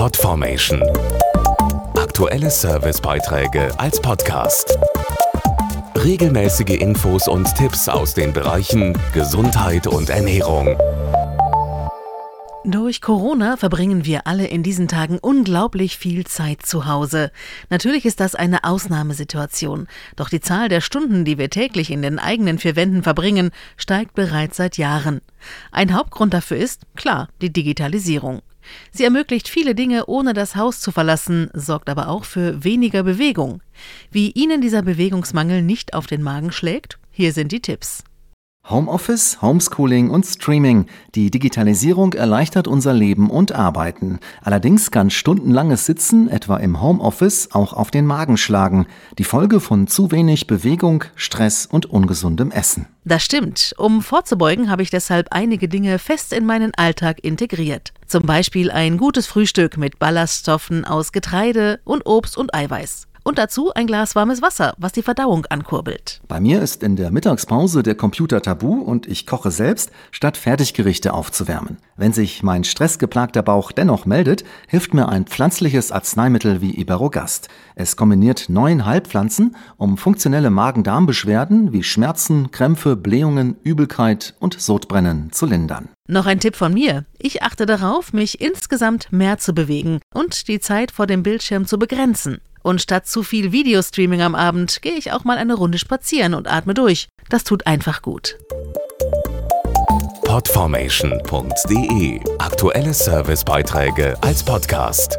Podformation. Aktuelle Servicebeiträge als Podcast. Regelmäßige Infos und Tipps aus den Bereichen Gesundheit und Ernährung. Durch Corona verbringen wir alle in diesen Tagen unglaublich viel Zeit zu Hause. Natürlich ist das eine Ausnahmesituation, doch die Zahl der Stunden, die wir täglich in den eigenen vier Wänden verbringen, steigt bereits seit Jahren. Ein Hauptgrund dafür ist, klar, die Digitalisierung. Sie ermöglicht viele Dinge, ohne das Haus zu verlassen, sorgt aber auch für weniger Bewegung. Wie Ihnen dieser Bewegungsmangel nicht auf den Magen schlägt? Hier sind die Tipps. Homeoffice, Homeschooling und Streaming. Die Digitalisierung erleichtert unser Leben und Arbeiten. Allerdings kann stundenlanges Sitzen, etwa im Homeoffice, auch auf den Magen schlagen. Die Folge von zu wenig Bewegung, Stress und ungesundem Essen. Das stimmt. Um vorzubeugen, habe ich deshalb einige Dinge fest in meinen Alltag integriert. Zum Beispiel ein gutes Frühstück mit Ballaststoffen aus Getreide und Obst und Eiweiß. Und dazu ein Glas warmes Wasser, was die Verdauung ankurbelt. Bei mir ist in der Mittagspause der Computer tabu und ich koche selbst, statt Fertiggerichte aufzuwärmen. Wenn sich mein stressgeplagter Bauch dennoch meldet, hilft mir ein pflanzliches Arzneimittel wie Iberogast. Es kombiniert neun Heilpflanzen, um funktionelle Magen-Darm-Beschwerden wie Schmerzen, Krämpfe, Blähungen, Übelkeit und Sodbrennen zu lindern. Noch ein Tipp von mir. Ich achte darauf, mich insgesamt mehr zu bewegen und die Zeit vor dem Bildschirm zu begrenzen. Und statt zu viel Videostreaming am Abend gehe ich auch mal eine Runde spazieren und atme durch. Das tut einfach gut. Podformation.de Aktuelle Servicebeiträge als Podcast.